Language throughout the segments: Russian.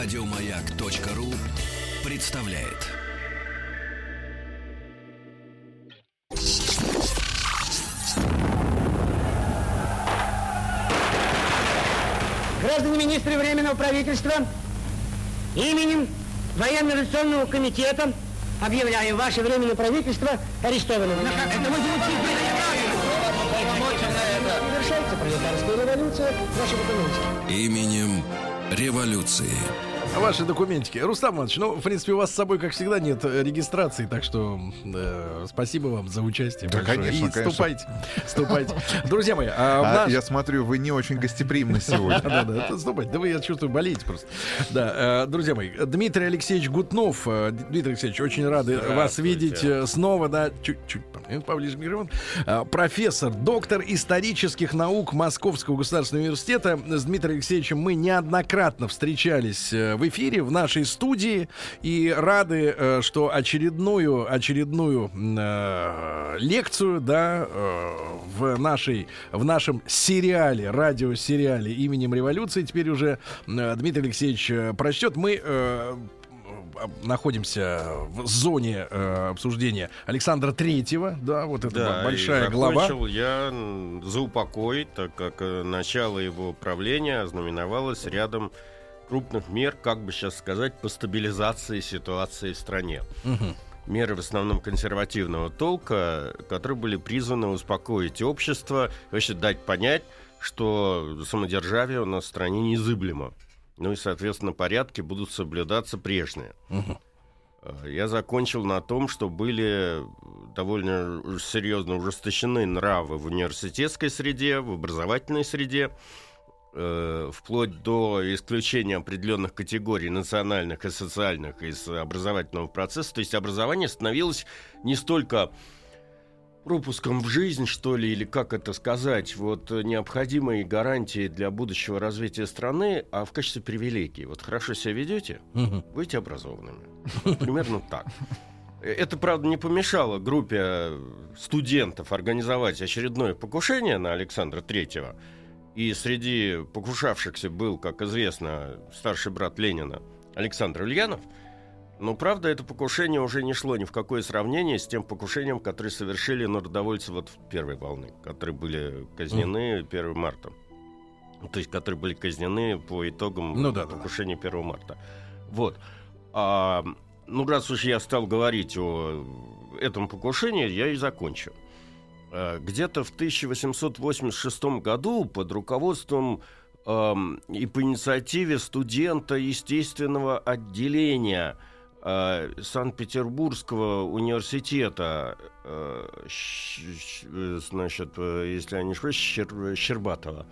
Радиомаяк.ру представляет. Граждане министры Временного правительства, именем Военно-революционного комитета объявляю ваше Временное правительство арестованным. Это вы пролетарская революция, документы. Именем революции. Ваши документики. Рустам Иванович, ну, в принципе, у вас с собой, как всегда, нет э, регистрации, так что э, спасибо вам за участие. Да, большое. конечно, И конечно. ступайте, ступайте. Друзья мои, а, А, наш- Я смотрю, вы не очень гостеприимны сегодня. да, да, да, ступайте. Да вы, я чувствую, болеете просто. Да, э, друзья мои, Дмитрий Алексеевич Гутнов. э, Дмитрий Алексеевич, очень рады вас видеть снова, да, чуть-чуть поближе к микрофону. Э, Профессор, доктор исторических наук Московского государственного университета. С Дмитрием Алексеевичем мы неоднократно встречались в эфире, в нашей студии, и рады, э, что очередную, очередную э, лекцию, да, э, в нашей, в нашем сериале, радиосериале именем революции теперь уже э, Дмитрий Алексеевич э, прочтет. Мы э, находимся в зоне э, обсуждения Александра Третьего, да, вот это Да, большая и глава. я за упокой, так как э, начало его правления ознаменовалось рядом крупных мер, как бы сейчас сказать, по стабилизации ситуации в стране. Мгм. Меры в основном консервативного толка, которые были призваны успокоить общество, вообще дать понять, что самодержавие у нас в стране незыблемо. Ну и, соответственно, порядки будут соблюдаться прежние. Э, Я закончил на том, что были довольно серьезно ужесточены нравы в университетской среде, в образовательной среде, вплоть до исключения определенных категорий национальных и социальных из образовательного процесса. То есть образование становилось не столько пропуском в жизнь, что ли, или как это сказать, вот э, необходимой гарантией для будущего развития страны, а в качестве привилегии. Вот хорошо себя ведете, Мгм. будьте образованными. Вот примерно так. Э, Это, правда, не помешало группе студентов организовать очередное покушение на Александра Третьего. И среди покушавшихся был, как известно, старший брат Ленина Александр Ульянов. Но, правда, это покушение уже не шло ни в какое сравнение с тем покушением, которое совершили народовольцы вот в первой волны, которые были казнены 1 марта. То есть, которые были казнены по итогам Ну да, покушения 1 марта. Вот. А, ну, раз уж я стал говорить о этом покушении, я и закончу. А, Где-то в 1886 году под руководством эм, и по инициативе студента естественного отделения э, Санкт-Петербургского университета, э, э, значит, э, если я не ошибаюсь, Щер- Щербатова,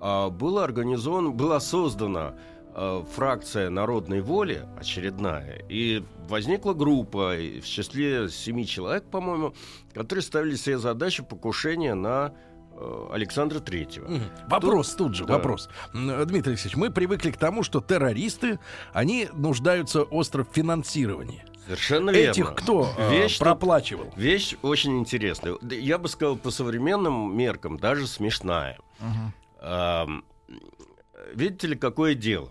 а, было организовано, была создана э, фракция народной воли очередная, и возникла группа э, в числе семи человек, по-моему, которые ставили себе задачу покушения на э, Александра Третьего. Вопрос тут же, Да. вопрос. М, Дмитрий Алексеевич, мы привыкли к тому, что террористы, они нуждаются остро в финансировании. Совершенно верно. Этих кто э, Вещь тут- проплачивал? Вещь очень интересная. Я бы сказал, по современным меркам даже смешная. Ам, Видите ли, какое дело?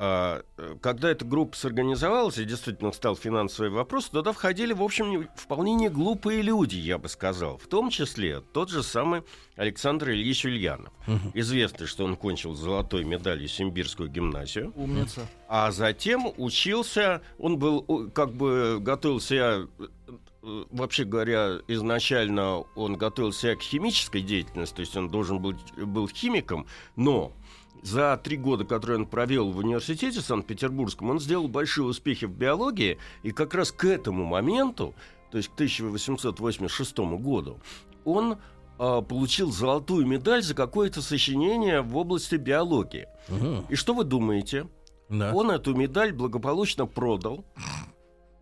А, э, Когда эта группа сорганизовалась и действительно стал финансовый вопрос, туда входили, в общем, не- вполне не глупые люди, я бы сказал. В том числе тот же самый Александр Ильич Ульянов. Мгм. Известно, что он кончил с золотой медалью Симбирскую гимназию. Умница. А затем учился, он был как бы готовился, э, вообще говоря, изначально он готовился к химической деятельности, то есть он должен был, был химиком, но за три года, которые он провел в университете Санкт-Петербургском, он сделал большие успехи в биологии, и как раз к этому моменту, то есть к 1886 году, он а, получил золотую медаль за какое-то сочинение в области биологии. Мгм. И что вы думаете? Да. Он эту медаль благополучно продал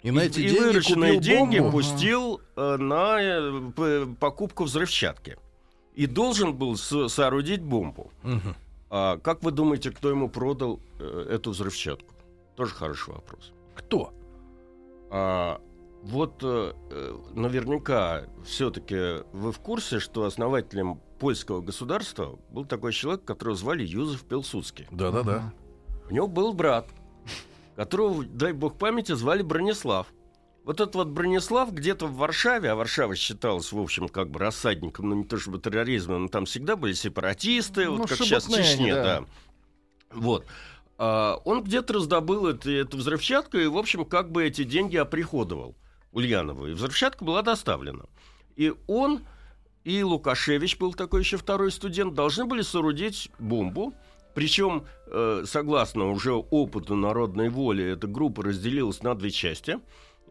И на эти и деньги вырученные деньги бомбу. пустил э, на э, покупку взрывчатки. И должен был со- соорудить бомбу. Мгм. А как вы думаете, кто ему продал э, эту взрывчатку? Тоже хороший вопрос. Кто? А, вот э, э, наверняка все-таки вы в курсе, что основателем польского государства был такой человек, которого звали Юзеф Пилсудский. Да-да-да. У него был брат, которого, дай бог памяти, звали Бронислав. Вот этот вот Бронислав где-то в Варшаве, а Варшава считалась, в общем, как бы рассадником, ну не то чтобы терроризма, но там всегда были сепаратисты, Ну, вот как сейчас в Чечне, да. да. Вот. А, он где-то раздобыл это, эту взрывчатку и, в общем, как бы эти деньги оприходовал Ульянову. И взрывчатка была доставлена. И он и Лукашевич, был такой еще второй студент, должны были соорудить бомбу. Причем, э, согласно уже опыту народной воли, эта группа разделилась на две части.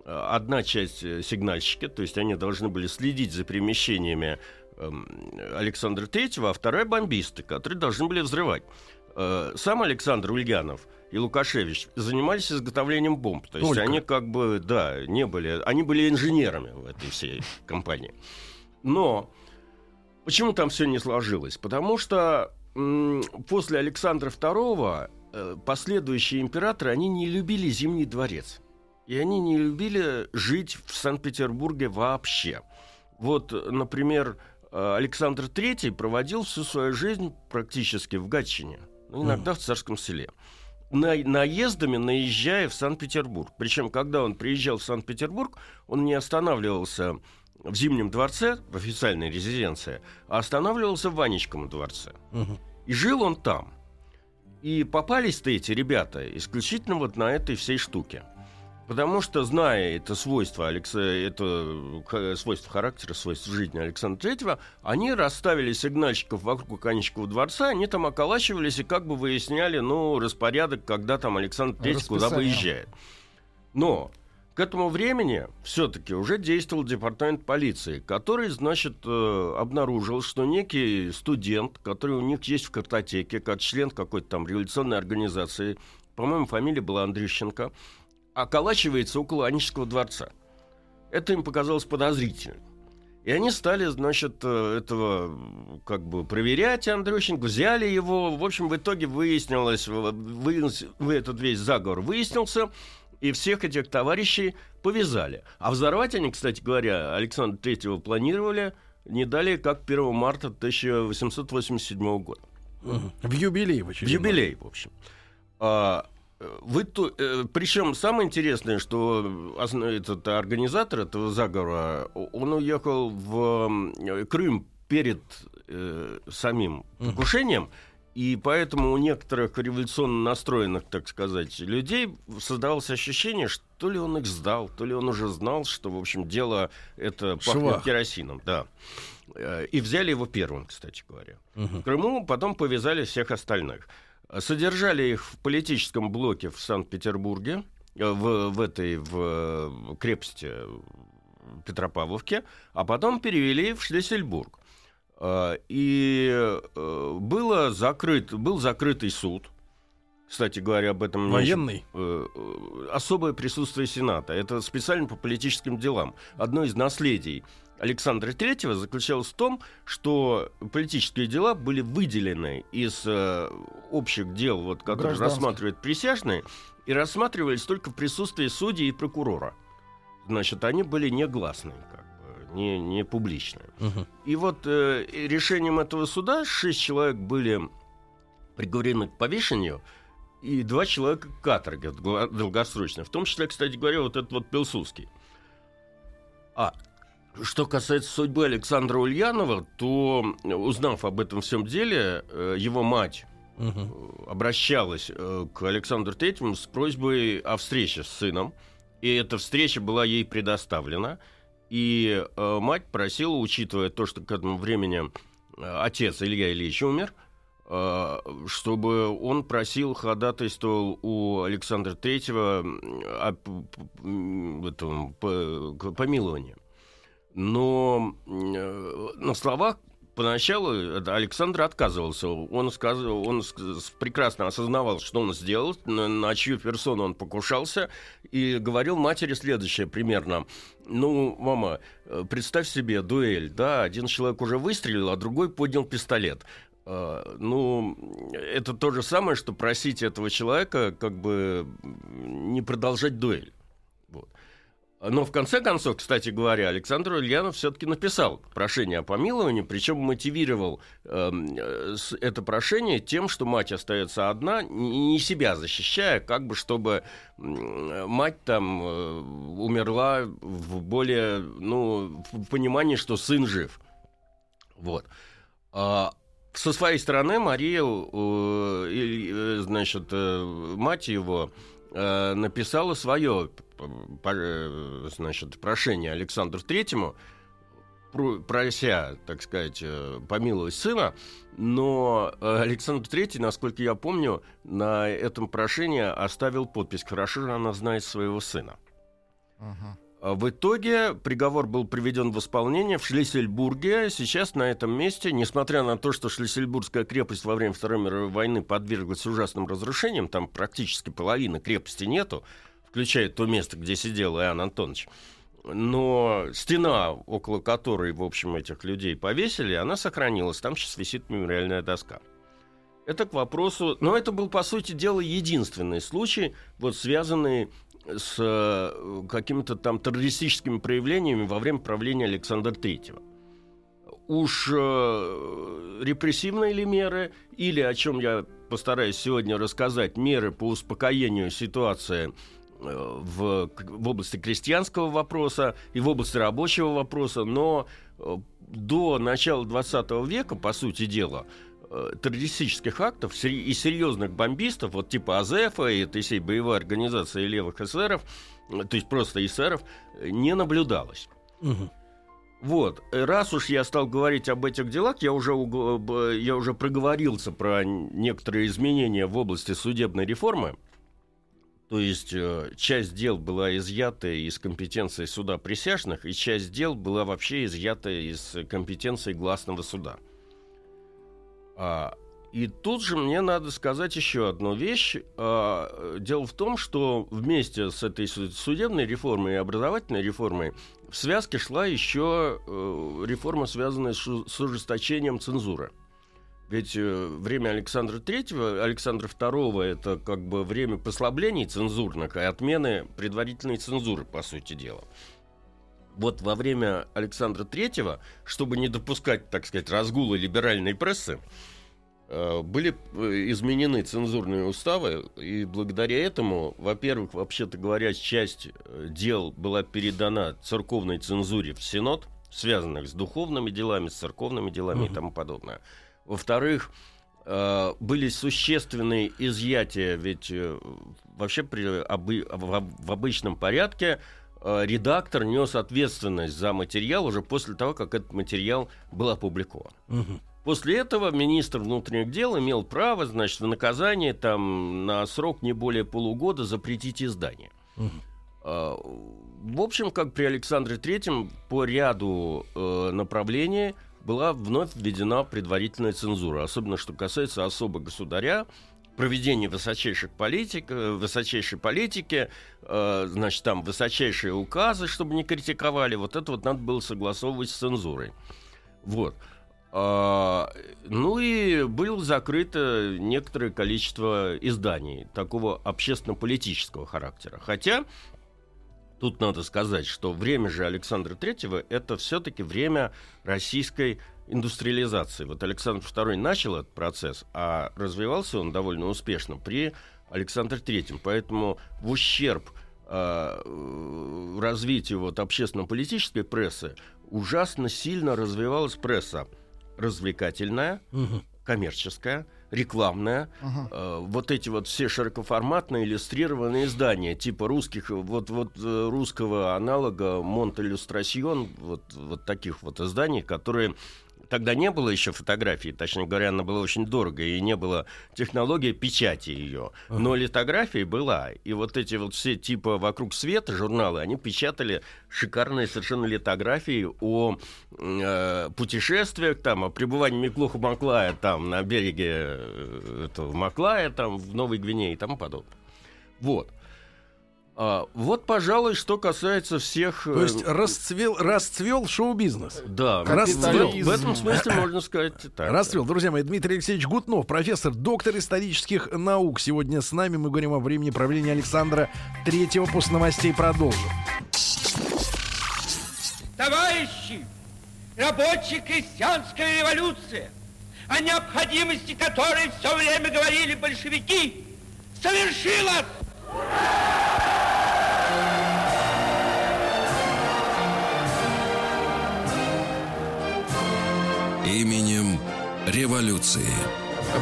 Одна часть э, сигнальщики, то есть они должны были следить за перемещениями эм, Александра Третьего, а вторая бомбисты, которые должны были взрывать. Э, Сам Александр Ульянов и Лукашевич занимались изготовлением бомб. То есть Только. они как бы, да, не были... Они были инженерами в этой всей компании. Но почему там все не сложилось? Потому что после Александра II э, последующие императоры, они не любили Зимний дворец. И они не любили жить в Санкт-Петербурге вообще. Вот, например, э, Александр III проводил всю свою жизнь практически в Гатчине, ну, иногда в Царском селе. На- наездами наезжая в Санкт-Петербург. Причем, когда он приезжал в Санкт-Петербург, он не останавливался в Зимнем дворце, в официальной резиденции, а останавливался в Ванечком дворце. Мгм. И жил он там. И попались-то эти ребята исключительно вот на этой всей штуке. Потому что, зная это свойство, Алекса, это ха- свойство характера, свойство жизни Александра Третьего, они расставили сигнальщиков вокруг Анечкова дворца, они там околачивались и как бы выясняли, ну, распорядок, когда там Александр Третий куда выезжает. Но к этому времени все-таки уже действовал департамент полиции, который, значит, э, обнаружил, что некий студент, который у них есть в картотеке, как член какой-то там революционной организации, по-моему, фамилия была Андрющенко, околачивается около Анического дворца. Это им показалось подозрительным. И они стали, значит, э, этого как бы проверять Андрющенко, взяли его. В общем, в итоге выяснилось, в- выяснилось в этот весь заговор выяснился, и всех этих товарищей повязали. А взорвать они, кстати говоря, Александра Третьего планировали не далее, как 1 марта 1887 года. В юбилей в В юбилей, в общем. А, вы то, э, причем самое интересное, что осна- этот организатор этого заговора, он уехал в Крым перед э, самим покушением, и поэтому у некоторых революционно настроенных, так сказать, людей создавалось ощущение, что ли он их сдал, то ли он уже знал, что, в общем, дело это пахнет Швах. керосином, да. Э, И взяли его первым, кстати говоря. Мгм. В Крыму потом повязали всех остальных. Содержали их в политическом блоке в Санкт-Петербурге, э, в, в этой в э, крепости Петропавловке, а потом перевели в Шлиссельбург. Э, И э, было закрыт, был закрытый суд. Кстати говоря, об этом... Военный. э, э, особое присутствие Сената. Это специально по политическим делам. Одно из наследий Александра III заключалось в том, что политические дела были выделены из э, общих дел, вот, которые рассматривают присяжные, и рассматривались только в присутствии судей и прокурора. Значит, они были негласные, как бы, не, не публичные. Мгм. И вот э, решением этого суда шесть человек были приговорены к повешению, и два человека к каторге долгосрочно. В том числе, кстати говоря, вот этот вот Пилсудский. А что касается судьбы Александра Ульянова, то, узнав об этом всем деле, э, его мать э, обращалась э, к Александру Третьему с просьбой о встрече с сыном. И эта встреча была ей предоставлена. И мать просила, учитывая то, что к этому времени отец Илья Ильич умер, чтобы он просил, ходатайствовал у Александра Третьего о этом, по- к- помиловании. Но э, на словах поначалу Александр отказывался. Он, сказал, он прекрасно осознавал, что он сделал, на, на чью персону он покушался, и говорил матери следующее примерно. Ну, мама, э, представь себе дуэль, да, один человек уже выстрелил, а другой поднял пистолет. Э, Ну, это то же самое, что просить этого человека как бы не продолжать дуэль. Но в конце концов, кстати говоря, Александр Ульянов все-таки написал прошение о помиловании, причем мотивировал э, это прошение тем, что мать остается одна, не себя защищая, как бы чтобы мать там э, умерла в более, ну, в понимании, что сын жив. Вот. А со своей стороны Мария, э, э, значит, мать его написала свое Э, значит, прошение Александру Третьему, прося, так сказать, э, помиловать сына, но э, Александр Третий, насколько я помню, на этом прошении оставил подпись «Хорошо же она знает своего сына». Uh-huh. В итоге приговор был приведен в исполнение в Шлиссельбурге. Сейчас на этом месте, несмотря на то, что Шлиссельбургская крепость во время Второй мировой войны подверглась ужасным разрушениям, там практически половины крепости нету, включая то место, где сидел Иоанн Антонович. Но стена, около которой, в общем, этих людей повесили, она сохранилась. Там сейчас висит мемориальная доска. Это к вопросу... Но это был, по сути дела, единственный случай, вот связанный с э, какими-то там террористическими проявлениями во время правления Александра Третьего. Уж э, репрессивные ли меры, или, о чем я постараюсь сегодня рассказать, меры по успокоению ситуации в, в области крестьянского вопроса и в области рабочего вопроса, но э, до начала 20 века, по сути дела, э, террористических актов и серьезных бомбистов, вот типа АЗЭФа и этой всей боевой организации левых эсеров, э, то есть просто эсеров, не наблюдалось. Угу. Вот, раз уж я стал говорить об этих делах, я уже, я уже проговорился про некоторые изменения в области судебной реформы. То есть э, часть дел была изъята из компетенции суда присяжных, и часть дел была вообще изъята из компетенции гласного суда. А, и тут же мне надо сказать еще одну вещь. А, дело в том, что вместе с этой судебной реформой и образовательной реформой в связке шла еще э, реформа, связанная с ужесточением цензуры. Ведь э, время Александра Третьего, Александра Второго это как бы время послаблений цензурных и отмены предварительной цензуры, по сути дела. Вот во время Александра Третьего, чтобы не допускать, так сказать, разгула либеральной прессы, э, были э, изменены цензурные уставы, и благодаря этому, во-первых, вообще-то говоря, часть дел была передана церковной цензуре в Синод, связанных с духовными делами, с церковными делами uh-huh. и тому подобное. Во-вторых, э, были существенные изъятия, ведь э, вообще при, обы, в, в обычном порядке э, редактор нес ответственность за материал уже после того, как этот материал был опубликован. Угу. После этого министр внутренних дел имел право, значит, в наказание там на срок не более полугода запретить издание. Угу. В общем, как при Александре Третьем, по ряду э, направлений была вновь введена предварительная цензура, особенно что касается особо государя, проведения высочайших политик, э, высочайшей политики, э, значит, там высочайшие указы, чтобы не критиковали, вот это вот надо было согласовывать с цензурой. Вот. А, ну и было закрыто некоторое количество изданий такого общественно-политического характера. Хотя Тут надо сказать, что время же Александра Третьего это все-таки время российской индустриализации. Вот Александр II начал этот процесс, а развивался он довольно успешно при Александре Третьем. Поэтому в ущерб э, развитию вот общественно-политической прессы ужасно сильно развивалась пресса развлекательная, угу. коммерческая, рекламная, uh-huh. э, вот эти вот все широкоформатные иллюстрированные издания, типа русских, вот, вот э, русского аналога Монт Иллюстрасьон, вот, вот таких вот изданий, которые тогда не было еще фотографии, точнее говоря, она была очень дорого, и не было технологии печати ее. Но литография была. И вот эти вот все типа «Вокруг света» журналы, они печатали шикарные совершенно литографии о э, путешествиях, там, о пребывании Миклуха Маклая там на береге э, этого Маклая, там, в Новой Гвинее и тому подобное. Вот. А, вот, пожалуй, что касается всех... То есть э, расцвел, расцвел шоу-бизнес. Да, расцвел. В этом смысле можно сказать так. Расцвел. Друзья мои, Дмитрий Алексеевич Гутнов, профессор, доктор исторических наук. Сегодня с нами мы говорим о времени правления Александра Третьего. После новостей продолжим. Товарищи, рабочая крестьянская революция, о необходимости которой все время говорили большевики, совершилась! Именем революции.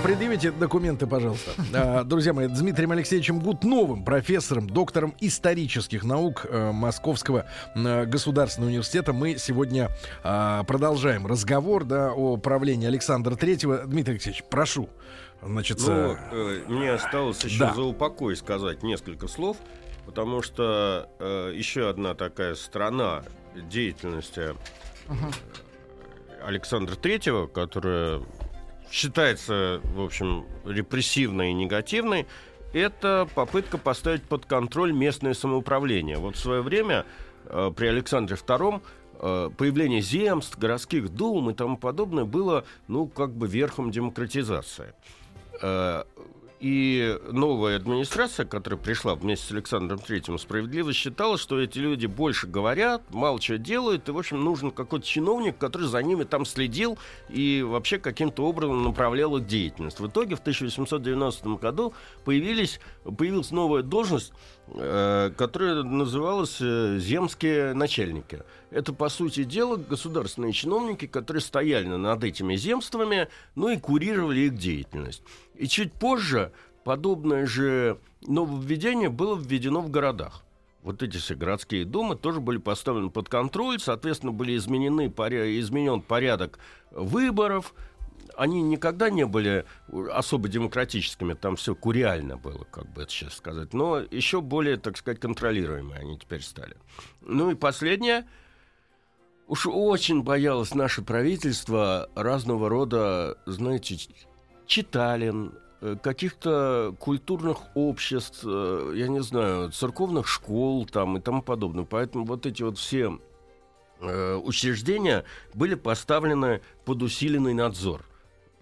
Предъявите документы, пожалуйста. А, Друзья мои, Дмитрием Алексеевичем Гутновым, профессором, доктором исторических наук э, Московского э, государственного университета, мы сегодня а, продолжаем разговор да, о правлении Александра Третьего. Дмитрий Алексеевич, прошу. Значит, Ну, э, э, мне осталось еще да. за упокой сказать несколько слов, потому что э, еще одна такая сторона деятельности э, Александра Третьего, которая считается, в общем, репрессивной и негативной, это попытка поставить под контроль местное самоуправление. Вот в свое время э, при Александре II э, появление земств, городских дум и тому подобное было, ну, как бы верхом демократизации. Э, И новая администрация, которая пришла вместе с Александром Третьим, справедливо считала, что эти люди больше говорят, мало чего делают, и, в общем, нужен какой-то чиновник, который за ними там следил и вообще каким-то образом направлял их деятельность. В итоге в 1890 году появились, появилась новая должность, которая называлась э, земские начальники. Это, по сути дела, государственные чиновники, которые стояли над этими земствами, ну и курировали их деятельность. И чуть позже подобное же нововведение было введено в городах. Вот эти все городские думы тоже были поставлены под контроль, соответственно, были изменены, изменен порядок выборов. Они никогда не были особо демократическими, там все куриально было, как бы это сейчас сказать, но еще более, так сказать, контролируемые они теперь стали. Ну и последнее. Уж очень боялось наше правительство разного рода, знаете, ч- читален, э, каких-то культурных обществ, э, я не знаю, церковных школ там и тому подобное. Поэтому вот эти вот все э, учреждения были поставлены под усиленный надзор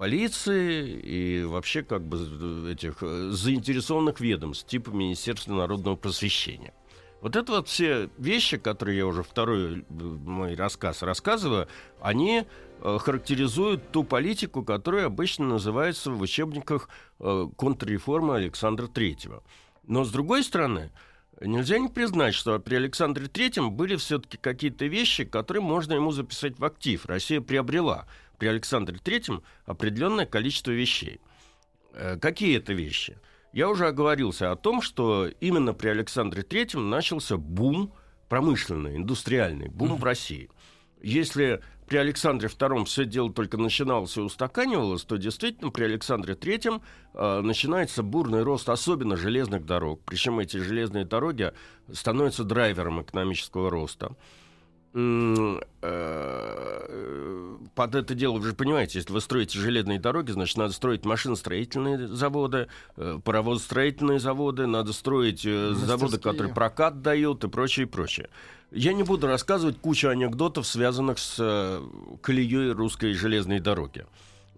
полиции и вообще как бы этих э, заинтересованных ведомств типа Министерства народного просвещения. Вот это вот все вещи, которые я уже второй э, мой рассказ рассказываю, они э, характеризуют ту политику, которая обычно называется в учебниках контрреформа Александра Третьего. Но с другой стороны, нельзя не признать, что при Александре Третьем были все-таки какие-то вещи, которые можно ему записать в актив. Россия приобрела при Александре Третьем определенное количество вещей. Э, Какие это вещи? Я уже оговорился о том, что именно при Александре Третьем начался бум промышленный, индустриальный, бум в России. Если при Александре II все дело только начиналось и устаканивалось, то действительно при Александре III э, начинается бурный рост особенно железных дорог. Причем эти железные дороги становятся драйвером экономического роста. Э, Под это дело, вы же понимаете, если вы строите железные дороги, значит, надо строить машиностроительные заводы, э, паровозостроительные заводы, надо строить э, заводы, которые прокат дают и прочее, и прочее. Я не буду рассказывать кучу анекдотов, связанных с колеей русской железной дороги.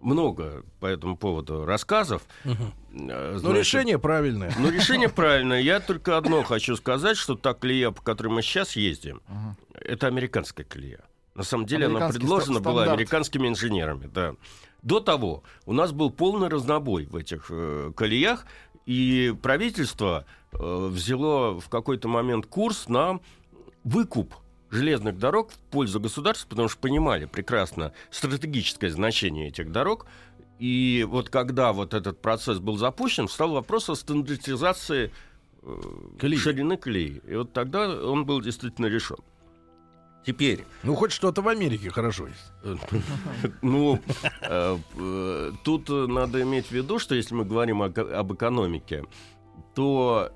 Много по этому поводу рассказов. Э, ну, значит, решение правильное. ну, решение правильное. Я только одно хочу сказать, что та колея, по которой мы сейчас ездим, это американская колея. На самом деле она предложена ста- была американскими инженерами, да. До того у нас был полный разнобой в этих э, колеях, и правительство э, взяло в какой-то момент курс на выкуп железных дорог в пользу государства, потому что понимали прекрасно стратегическое значение этих дорог. И вот когда вот этот процесс был запущен, встал вопрос о стандартизации э, Колеи. ширины колеи. И вот тогда он был действительно решен. Теперь, Ну, хоть что-то в Америке хорошо есть. ну, э, э, тут надо иметь в виду, что если мы говорим об экономике, то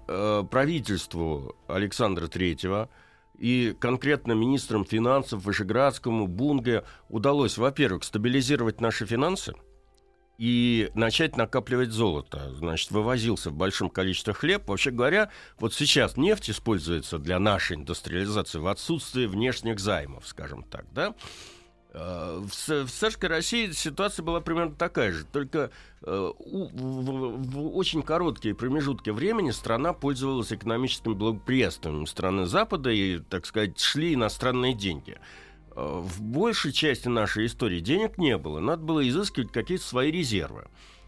правительству Александра Третьего и конкретно министрам финансов Вышеградскому, Бунге удалось, во-первых, стабилизировать наши финансы и начать накапливать золото. Значит, вывозился в большом количестве хлеб. Вообще говоря, вот сейчас нефть используется для нашей индустриализации в отсутствии внешних займов, скажем так, да? Э, В, царской России ситуация была примерно такая же, только э, в очень короткие промежутки времени страна пользовалась экономическим благоприятством страны Запада и, так сказать, шли иностранные деньги. э, в большей части нашей истории денег не было. Надо было изыскивать какие-то свои резервы.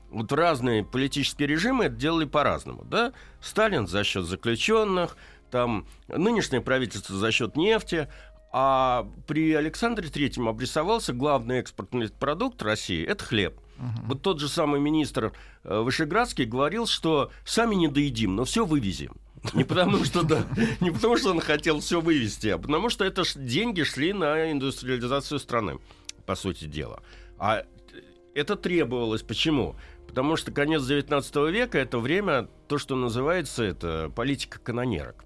Вот разные политические режимы это делали по-разному. Да? Сталин за счет заключенных, там нынешнее правительство за счет нефти, а при Александре Третьем обрисовался главный экспортный продукт России – это хлеб. Угу. Вот тот же самый министр э, Вышеградский говорил, что сами не доедим, но все вывезем. Не потому что да, не потому что он хотел все вывести, а потому что это деньги шли на индустриализацию страны, по сути дела. А это требовалось. Почему? Потому что конец 19 века это время, то, что называется, это политика канонерок.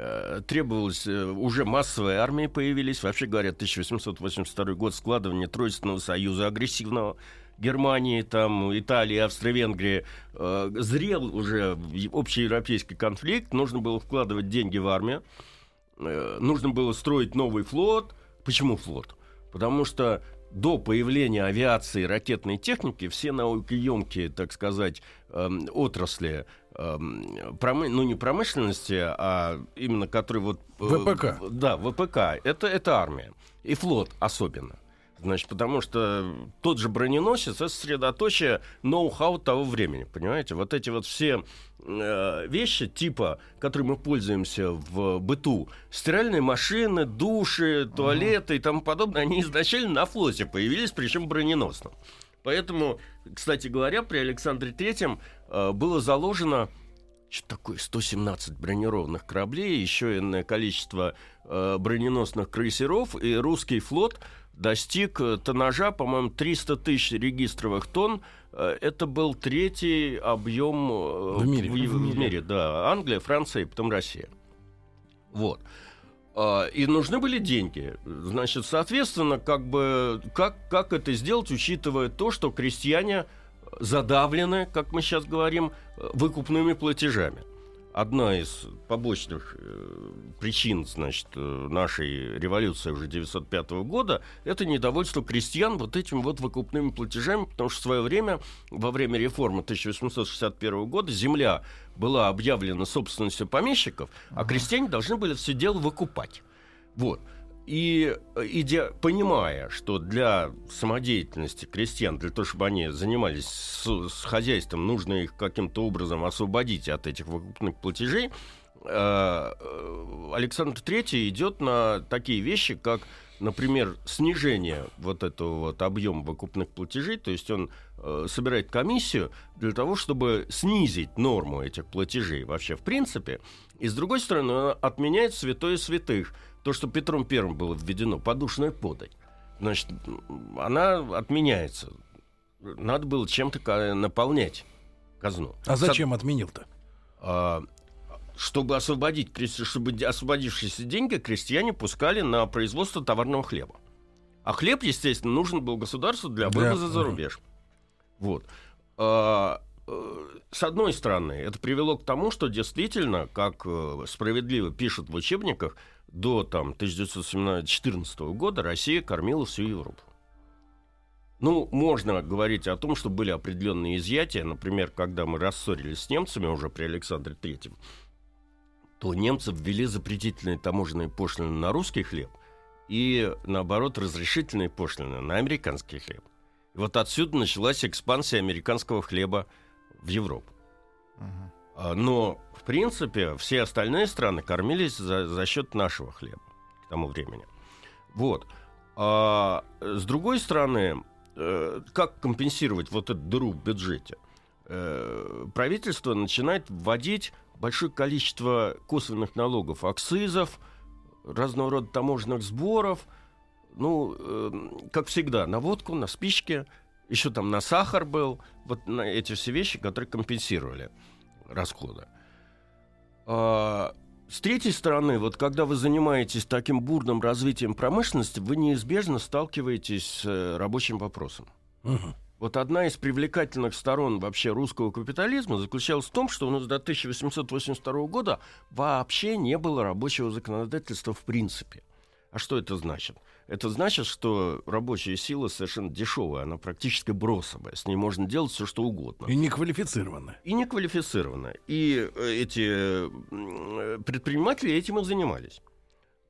Э, требовалось, э, уже массовые армии появились. Вообще говоря, 1882 год складывание Тройственного союза агрессивного Германии, там, Италии, Австро-Венгрии э, зрел уже общеевропейский конфликт, нужно было вкладывать деньги в армию, э, нужно было строить новый флот. Почему флот? Потому что до появления авиации ракетной техники все наукоемкие, так сказать, э, отрасли, промы... ну не промышленности, а именно которые вот... Э, ВПК. Да, ВПК. Это, это армия. И флот особенно. Значит, потому что тот же броненосец это сосредоточие ноу-хау того времени, понимаете? Вот эти вот все э, вещи типа, которые мы пользуемся в быту, стиральные машины, души, туалеты и тому подобное, они изначально на флоте появились, причем броненосном. Поэтому, кстати говоря, при Александре Третьем э, было заложено что такое 117 бронированных кораблей, еще иное количество э, броненосных крейсеров, и русский флот достиг э, тоннажа, по-моему, 300 тысяч регистровых тонн. Это был третий объем в мире. В, в, в мире, да. Англия, Франция и потом Россия. Вот. А, и нужны были деньги. Значит, соответственно, как бы как, как это сделать, учитывая то, что крестьяне задавлены, как мы сейчас говорим, выкупными платежами одна из побочных э, причин значит, э, нашей революции уже 1905 года – это недовольство крестьян вот этими вот выкупными платежами, потому что в свое время, во время реформы 1861 года, земля была объявлена собственностью помещиков, а крестьяне должны были все дело выкупать. Вот. И э, идя, понимая, что для самодеятельности крестьян, для того, чтобы они занимались с, с хозяйством, нужно их каким-то образом освободить от этих выкупных платежей, э, э, Александр III идет на такие вещи, как, например, снижение вот этого вот объема выкупных платежей, то есть он собирает комиссию для того, чтобы снизить норму этих платежей вообще в принципе, и с другой стороны он отменяет святое святых – то, что Петром Первым было введено, подушная подать, значит, она отменяется. Надо было чем-то наполнять казну. А зачем отменил-то? А, чтобы освободить, чтобы освободившиеся деньги крестьяне пускали на производство товарного хлеба. А хлеб, естественно, нужен был государству для вывоза да. за рубеж. Вот. А, э, с одной стороны, это привело к тому, что действительно, как э, справедливо пишут в учебниках, до там, 1914 года Россия кормила всю Европу. Ну, можно говорить о том, что были определенные изъятия. Например, когда мы рассорились с немцами уже при Александре Третьем, то немцы ввели запретительные таможенные пошлины на русский хлеб и, наоборот, разрешительные пошлины на американский хлеб. И вот отсюда началась экспансия американского хлеба в Европу. Uh-huh. Но принципе, все остальные страны кормились за, за счет нашего хлеба к тому времени. Вот. А с другой стороны, э, как компенсировать вот эту дыру в бюджете? Э, правительство начинает вводить большое количество косвенных налогов, акцизов, разного рода таможенных сборов, ну, э, как всегда, на водку, на спички, еще там на сахар был, вот на эти все вещи, которые компенсировали расходы. А, с третьей стороны, вот когда вы занимаетесь таким бурным развитием промышленности, вы неизбежно сталкиваетесь с э, рабочим вопросом. Угу. Вот одна из привлекательных сторон вообще русского капитализма заключалась в том, что у нас до 1882 года вообще не было рабочего законодательства в принципе. А что это значит? Это значит, что рабочая сила совершенно дешевая, она практически бросовая. С ней можно делать все, что угодно. И неквалифицированная. И неквалифицированная. И э, эти предприниматели этим и занимались.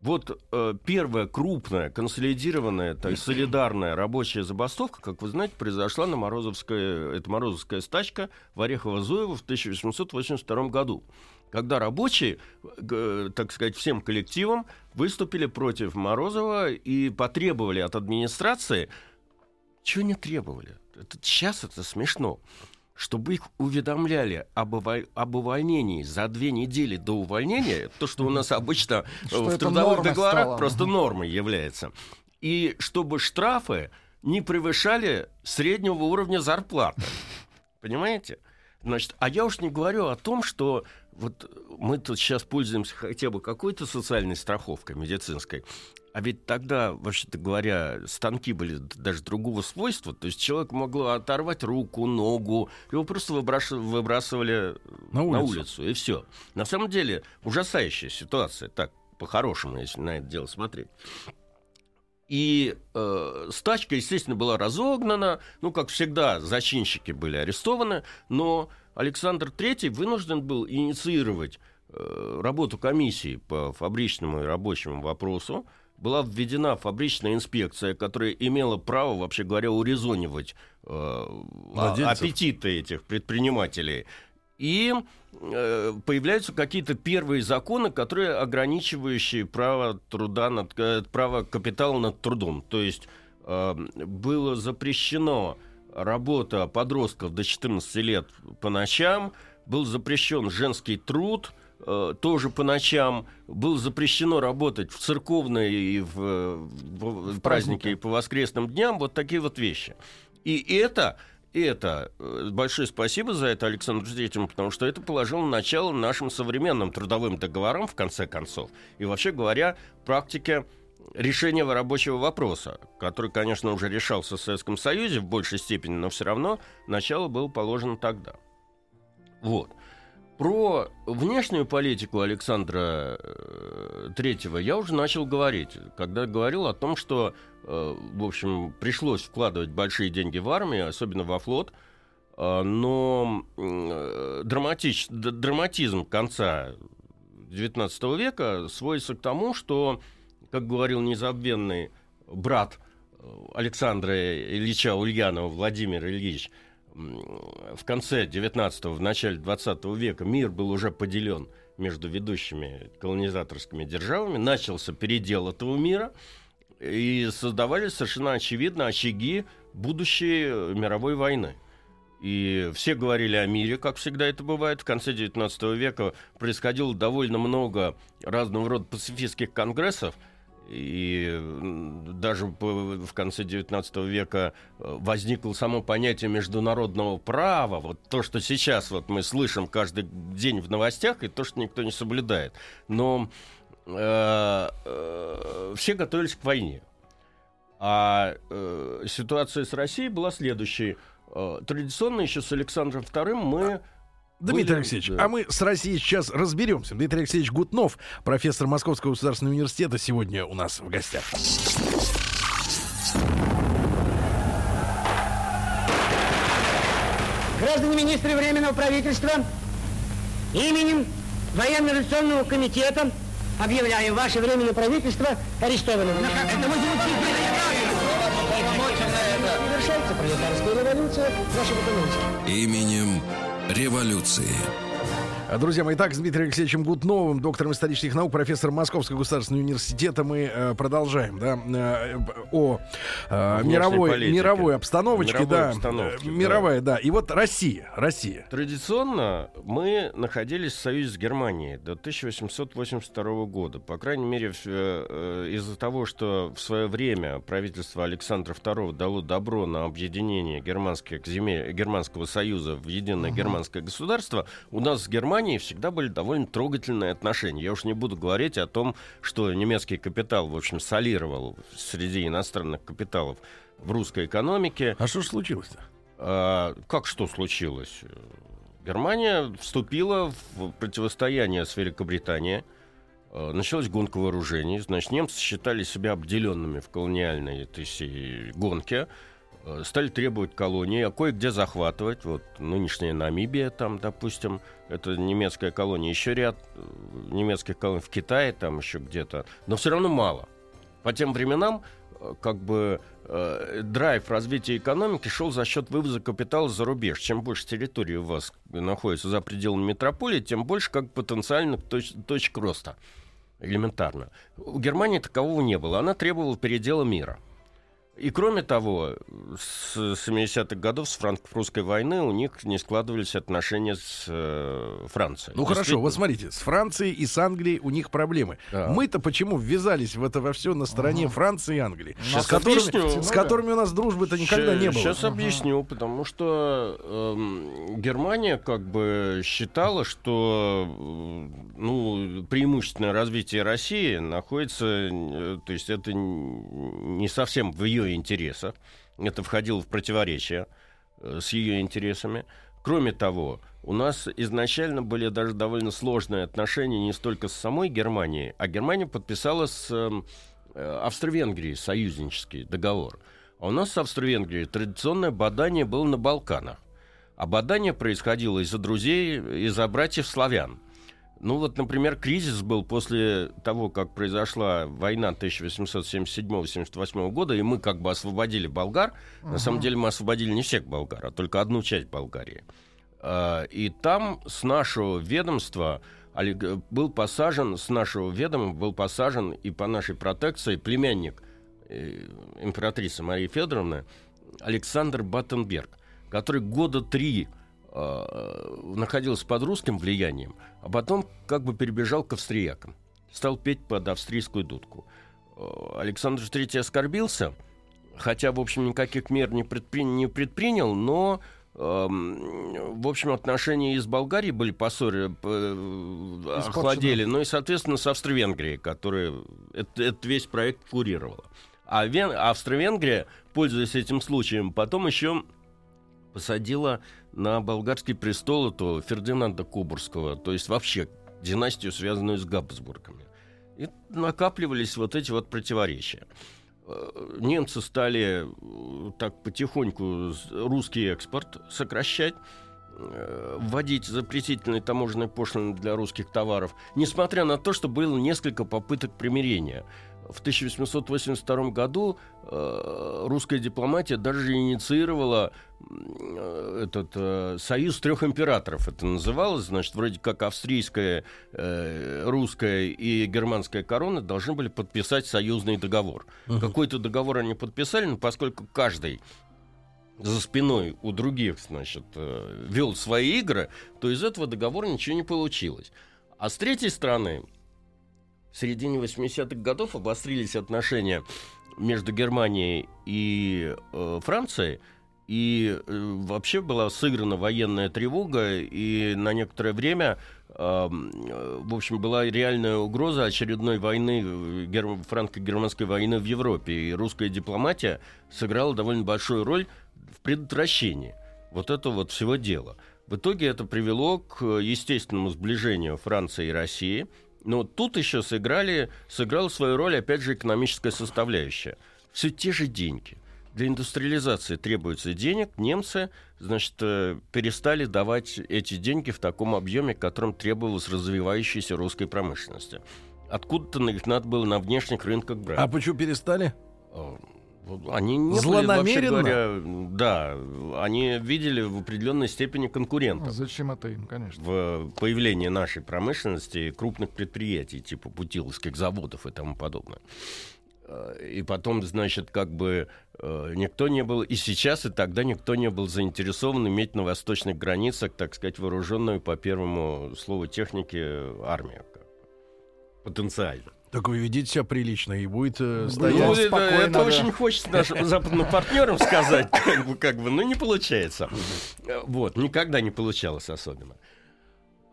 Вот э, первая крупная, консолидированная, так, солидарная рабочая забастовка, как вы знаете, произошла на Морозовской, это Морозовская стачка в Орехово-Зуево в 1882 году когда рабочие, э, так сказать, всем коллективом выступили против Морозова и потребовали от администрации, чего не требовали. Это, сейчас это смешно чтобы их уведомляли об, уволь... об увольнении за две недели до увольнения, то, что у нас обычно что в трудовых договорах просто нормой является, и чтобы штрафы не превышали среднего уровня зарплаты. Понимаете? Значит, а я уж не говорю о том, что вот мы тут сейчас пользуемся хотя бы какой-то социальной страховкой медицинской, а ведь тогда, вообще-то говоря, станки были даже другого свойства. То есть человек могло оторвать руку, ногу, его просто выбрасывали на улицу, на улицу и все. На самом деле ужасающая ситуация, так по-хорошему, если на это дело смотреть. И э, стачка, естественно, была разогнана. Ну, как всегда, зачинщики были арестованы. Но Александр III вынужден был инициировать э, работу комиссии по фабричному и рабочему вопросу была введена фабричная инспекция, которая имела право, вообще говоря, урезонивать э, аппетиты этих предпринимателей. И э, появляются какие-то первые законы, которые ограничивающие право труда над, э, право капитала над трудом. То есть э, было запрещено работа подростков до 14 лет по ночам, был запрещен женский труд – Э, тоже по ночам было запрещено работать в церковные и в, в, в праздники и по воскресным дням, вот такие вот вещи. И это это э, большое спасибо за это Александру Третьему, потому что это положило начало нашим современным трудовым договорам, в конце концов. И вообще говоря, практике решения рабочего вопроса, который, конечно, уже решался в Советском Союзе в большей степени, но все равно начало было положено тогда. Вот. Про внешнюю политику Александра э, я уже начал говорить, когда говорил о том, что, э, в общем, пришлось вкладывать большие деньги в армию, особенно во флот, э, но драматизм конца XIX века сводится к тому, что, как говорил незабвенный брат Александра Ильича Ульянова Владимир Ильич, в конце 19-го, в начале 20 века мир был уже поделен между ведущими колонизаторскими державами, начался передел этого мира, и создавались совершенно очевидно очаги будущей мировой войны. И все говорили о мире, как всегда это бывает. В конце XIX века происходило довольно много разного рода пацифистских конгрессов, и даже в конце XIX века э, возникло само понятие международного права, вот то, что сейчас вот мы слышим каждый день в новостях, и то, что никто не соблюдает. Но э, э, все готовились к войне. А э, ситуация с Россией была следующей. Э, традиционно еще с Александром II мы Дмитрий Будем, Алексеевич, да. а мы с Россией сейчас разберемся. Дмитрий Алексеевич Гутнов, профессор Московского государственного университета, сегодня у нас в гостях. Граждане министры Временного правительства, именем Военно-революционного комитета объявляю ваше Временное правительство арестованным. Это пролетарская революция, ваши документы. Именем революции. Друзья мои, так, с Дмитрием Алексеевичем Гутновым, доктором исторических наук, профессором Московского государственного университета, мы э, продолжаем, да, э, о э, мировой, мировой обстановочке, мировой да, обстановке, мировая, да. да. И вот Россия, Россия. Традиционно мы находились в союзе с Германией до 1882 года. По крайней мере, из-за того, что в свое время правительство Александра II дало добро на объединение германских земель, Германского союза в единое uh-huh. германское государство, у нас с Германией Германии всегда были довольно трогательные отношения. Я уж не буду говорить о том, что немецкий капитал, в общем, солировал среди иностранных капиталов в русской экономике. А что случилось-то? А, как что случилось? Германия вступила в противостояние с Великобританией. А, началась гонка вооружений. Значит, немцы считали себя обделенными в колониальной этой гонке. Э, стали требовать колонии, а кое-где захватывать. Вот нынешняя Намибия, там, допустим, это немецкая колония, еще ряд э, немецких колоний в Китае, там еще где-то, но все равно мало. По тем временам э, как бы э, драйв развития экономики шел за счет вывоза капитала за рубеж. Чем больше территории у вас находится за пределами метрополии, тем больше как потенциальных точ- точек роста. Элементарно. У Германии такового не было. Она требовала передела мира. И кроме того, с 70-х годов, с франко-прусской войны, у них не складывались отношения с э, Францией. Ну хорошо, вот смотрите, с Францией и с Англией у них проблемы. Да. Мы-то почему ввязались в это во все на стороне Франции и Англии? Щас с, которыми, объясню. с которыми у нас дружбы-то никогда не было. Сейчас объясню, потому что эм, Германия как бы считала, что э, ну, преимущественное развитие России находится, э, то есть это не совсем в ее интересах, это входило в противоречие э, с ее интересами. Кроме того, у нас изначально были даже довольно сложные отношения не столько с самой Германией, а Германия подписала с эм, э, Австро-Венгрией союзнический договор. А у нас с Австро-Венгрией традиционное бадание было на Балканах. А бадание происходило из-за друзей, из-за братьев славян. Ну вот, например, кризис был после того, как произошла война 1877-78 года, и мы как бы освободили болгар. На самом деле мы освободили не всех болгар, а только одну часть Болгарии. А, И там с нашего ведомства был посажен, с нашего ведома был посажен и по нашей протекции племянник э, императрицы Марии Федоровны Александр Баттенберг, который года три находился под русским влиянием, а потом как бы перебежал к австриякам, стал петь под австрийскую дудку. Э, Александр III оскорбился, хотя, в общем, никаких мер не, предпри- не предпринял, но эм, в общем, отношения и с Болгарией были поссоры, э, охладели, но и, соответственно, с Австро-Венгрией, которая это- этот весь проект курировала. А Вен- Австро-Венгрия, пользуясь этим случаем, потом еще посадила на болгарский престол то Фердинанда Кубурского, то есть вообще династию, связанную с Габсбургами. И накапливались вот эти вот противоречия. Э, Немцы стали э, так потихоньку русский экспорт сокращать, э, вводить запретительные таможенные пошлины для русских товаров, несмотря на то, что было несколько попыток примирения. В 1882 году э, русская дипломатия даже инициировала э, этот э, союз трех императоров. Это называлось, значит, вроде как австрийская, э, русская и германская корона должны были подписать союзный договор. Какой-то договор они подписали, но поскольку каждый за спиной у других, значит, э, вел свои игры, то из этого договора ничего не получилось. А с третьей стороны, в середине 80-х годов обострились отношения между Германией и э, Францией, и э, вообще была сыграна военная тревога, и на некоторое время, э, в общем, была реальная угроза очередной войны, э, гер- франко-германской войны в Европе, и русская дипломатия сыграла довольно большую роль в предотвращении вот этого вот всего дела. В итоге это привело к естественному сближению Франции и России. Но тут еще сыграли, сыграла свою роль, опять же, экономическая составляющая. Все те же деньги. Для индустриализации требуется денег. Немцы, значит, э, перестали давать эти деньги в таком объеме, которым требовалось развивающейся русской промышленности. Откуда-то их надо было на внешних рынках брать. А почему перестали? Э, Они не были, Злонамеренно? вообще говоря, да, они видели в определенной степени конкурентов Зачем это им, конечно? в появлении нашей промышленности и крупных предприятий, типа путиловских заводов и тому подобное. Э, И потом, значит, как бы э, никто не был, и сейчас, и тогда никто не был заинтересован иметь на восточных границах, так сказать, вооруженную по первому слову техники армию. Потенциально. Так вы ведите себя прилично и будет э, Ну, стоять. это, спокойно, это да. очень хочется нашим западным партнерам сказать, как бы, как бы, но не получается. Э, Вот, никогда не получалось особенно.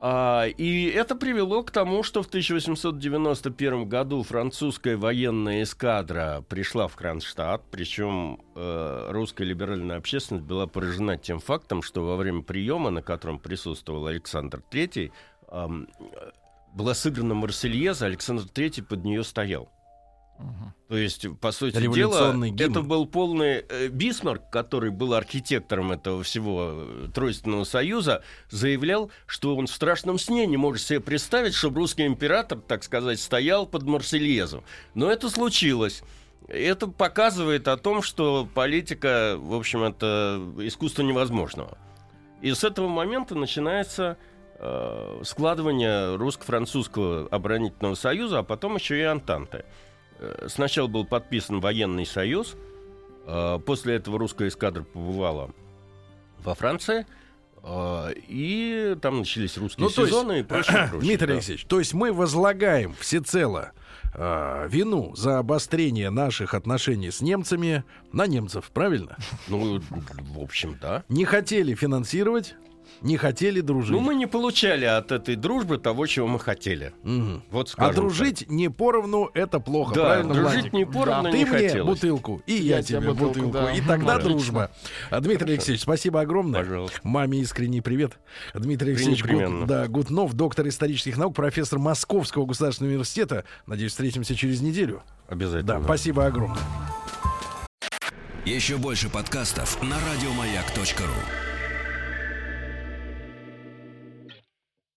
А, и это привело к тому, что в 1891 году французская военная эскадра пришла в Кронштадт, причем э, русская либеральная общественность была поражена тем фактом, что во время приема, на котором присутствовал Александр III, э, была сыграна Марсельеза, Александр III под нее стоял. То есть, по сути дела, гимн. это был полный э, Бисмарк, который был архитектором этого всего э, Тройственного Союза, заявлял, что он в страшном сне не может себе представить, чтобы русский император, так сказать, стоял под Марсельезу. Но это случилось. Это показывает о том, что политика, в общем, это искусство невозможного. И с этого момента начинается э, складывание русско-французского оборонительного союза, а потом еще и Антанты. Э, Сначала был подписан военный союз, э, после этого русская эскадра побывала во Франции, и там начались русские Ну, то есть, сезоны и прочее. прочее, Дмитрий да. Алексеевич, то есть мы возлагаем всецело э, вину за обострение наших отношений с немцами на немцев, правильно? Ну, в общем, да. Не хотели финансировать, не хотели дружить. Ну, мы не получали от этой дружбы того, чего мы хотели. Мгм. Вот А дружить не поровну это плохо, так. Да, правильно, дружить Владик? не поровну Ты не мне хотелось. бутылку, и я, Я тебе бутылку, бутылку, да. и тогда Отлично. дружба. А, Дмитрий Алексеевич, спасибо огромное. Пожалуйста. Маме искренний привет. Дмитрий Алексеевич Непременно. да, Гутнов, доктор исторических наук, профессор Московского государственного университета. Надеюсь, встретимся через неделю. Обязательно. Да, спасибо огромное. Еще больше подкастов на радиомаяк.ру.